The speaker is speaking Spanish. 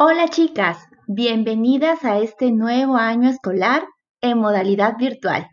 Hola chicas, bienvenidas a este nuevo año escolar en modalidad virtual.